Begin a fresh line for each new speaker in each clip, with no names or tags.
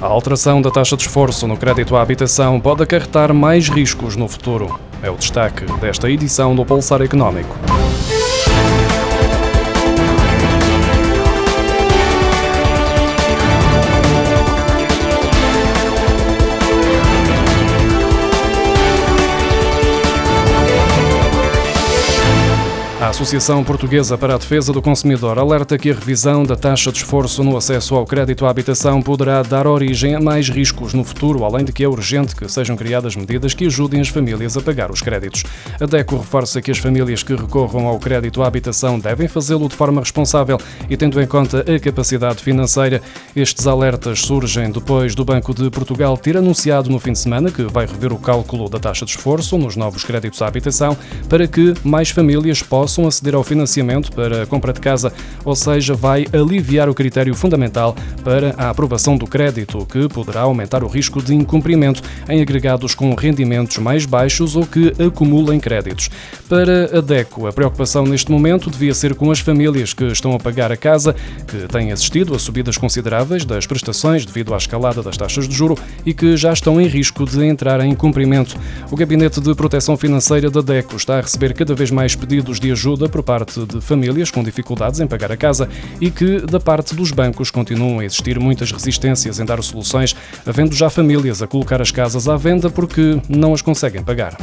A alteração da taxa de esforço no crédito à habitação pode acarretar mais riscos no futuro. É o destaque desta edição do Pulsar Económico. A Associação Portuguesa para a Defesa do Consumidor alerta que a revisão da taxa de esforço no acesso ao crédito à habitação poderá dar origem a mais riscos no futuro, além de que é urgente que sejam criadas medidas que ajudem as famílias a pagar os créditos. A DECO reforça que as famílias que recorram ao crédito à habitação devem fazê-lo de forma responsável e tendo em conta a capacidade financeira. Estes alertas surgem depois do Banco de Portugal ter anunciado no fim de semana que vai rever o cálculo da taxa de esforço nos novos créditos à habitação para que mais famílias possam aceder ao financiamento para a compra de casa, ou seja, vai aliviar o critério fundamental para a aprovação do crédito, que poderá aumentar o risco de incumprimento em agregados com rendimentos mais baixos ou que acumulem créditos. Para a DECO, a preocupação neste momento devia ser com as famílias que estão a pagar a casa, que têm assistido a subidas consideráveis das prestações devido à escalada das taxas de juro e que já estão em risco de entrar em cumprimento. O Gabinete de Proteção Financeira da DECO está a receber cada vez mais pedidos de ajuda ajuda por parte de famílias com dificuldades em pagar a casa e que, da parte dos bancos, continuam a existir muitas resistências em dar soluções, havendo já famílias a colocar as casas à venda porque não as conseguem pagar.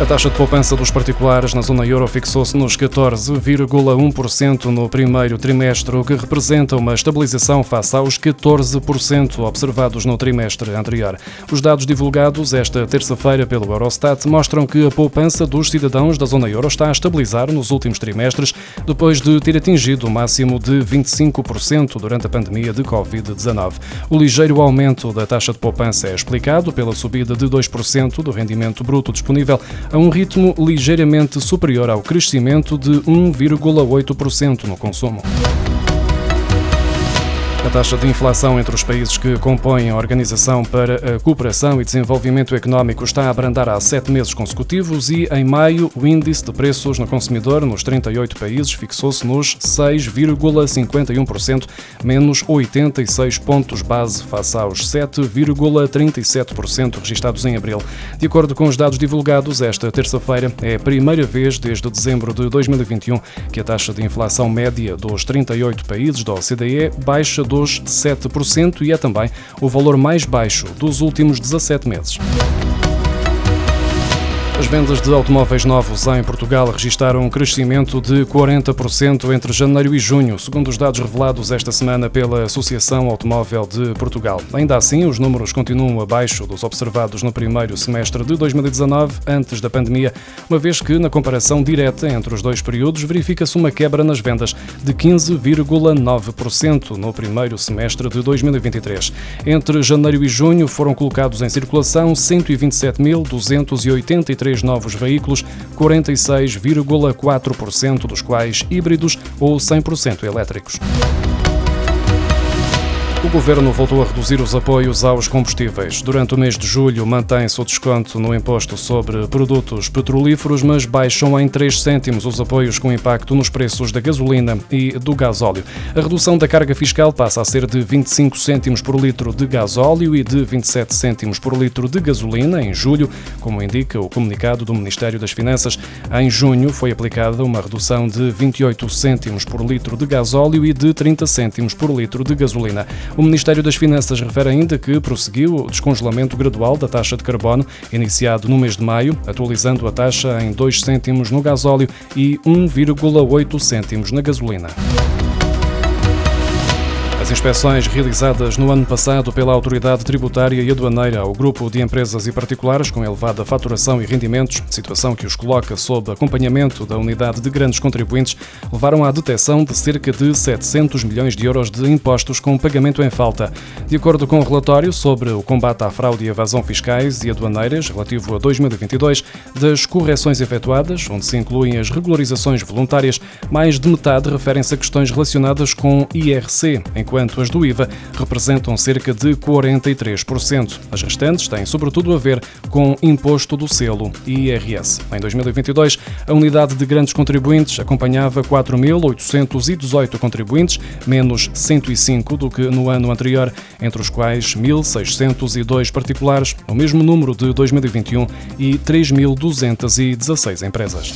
A taxa de poupança dos particulares na zona euro fixou-se nos 14,1% no primeiro trimestre, o que representa uma estabilização face aos 14% observados no trimestre anterior. Os dados divulgados esta terça-feira pelo Eurostat mostram que a poupança dos cidadãos da zona euro está a estabilizar nos últimos trimestres, depois de ter atingido o máximo de 25% durante a pandemia de Covid-19. O ligeiro aumento da taxa de poupança é explicado pela subida de 2% do rendimento bruto disponível a um ritmo ligeiramente superior ao crescimento de 1,8% no consumo. A taxa de inflação entre os países que compõem a Organização para a Cooperação e Desenvolvimento Económico está a abrandar há sete meses consecutivos e, em maio, o índice de preços no consumidor nos 38 países fixou-se nos 6,51%, menos 86 pontos base face aos 7,37% registados em abril. De acordo com os dados divulgados esta terça-feira, é a primeira vez desde dezembro de 2021 que a taxa de inflação média dos 38 países da OCDE baixa dos 7% e é também o valor mais baixo dos últimos 17 meses. As vendas de automóveis novos em Portugal registaram um crescimento de 40% entre janeiro e junho, segundo os dados revelados esta semana pela Associação Automóvel de Portugal. Ainda assim, os números continuam abaixo dos observados no primeiro semestre de 2019, antes da pandemia, uma vez que, na comparação direta entre os dois períodos, verifica-se uma quebra nas vendas de 15,9% no primeiro semestre de 2023. Entre janeiro e junho foram colocados em circulação 127.283 novos veículos, 46,4% dos quais híbridos ou 100% elétricos. O governo voltou a reduzir os apoios aos combustíveis. Durante o mês de julho, mantém-se o desconto no imposto sobre produtos petrolíferos, mas baixam em 3 cêntimos os apoios com impacto nos preços da gasolina e do gasóleo. A redução da carga fiscal passa a ser de 25 cêntimos por litro de gasóleo e de 27 cêntimos por litro de gasolina em julho, como indica o comunicado do Ministério das Finanças. Em junho, foi aplicada uma redução de 28 cêntimos por litro de gasóleo e de 30 cêntimos por litro de gasolina. O Ministério das Finanças refere ainda que prosseguiu o descongelamento gradual da taxa de carbono, iniciado no mês de maio, atualizando a taxa em 2 cêntimos no gasóleo e 1,8 cêntimos na gasolina. As inspeções realizadas no ano passado pela Autoridade Tributária e Aduaneira ao grupo de empresas e particulares com elevada faturação e rendimentos, situação que os coloca sob acompanhamento da unidade de grandes contribuintes, levaram à detecção de cerca de 700 milhões de euros de impostos com pagamento em falta. De acordo com o relatório sobre o combate à fraude e evasão fiscais e aduaneiras relativo a 2022, das correções efetuadas, onde se incluem as regularizações voluntárias, mais de metade referem-se a questões relacionadas com IRC, enquanto enquanto as do IVA representam cerca de 43%. As restantes têm sobretudo a ver com imposto do selo e IRS. Em 2022, a unidade de grandes contribuintes acompanhava 4.818 contribuintes, menos 105 do que no ano anterior, entre os quais 1.602 particulares, o mesmo número de 2021 e 3.216 empresas.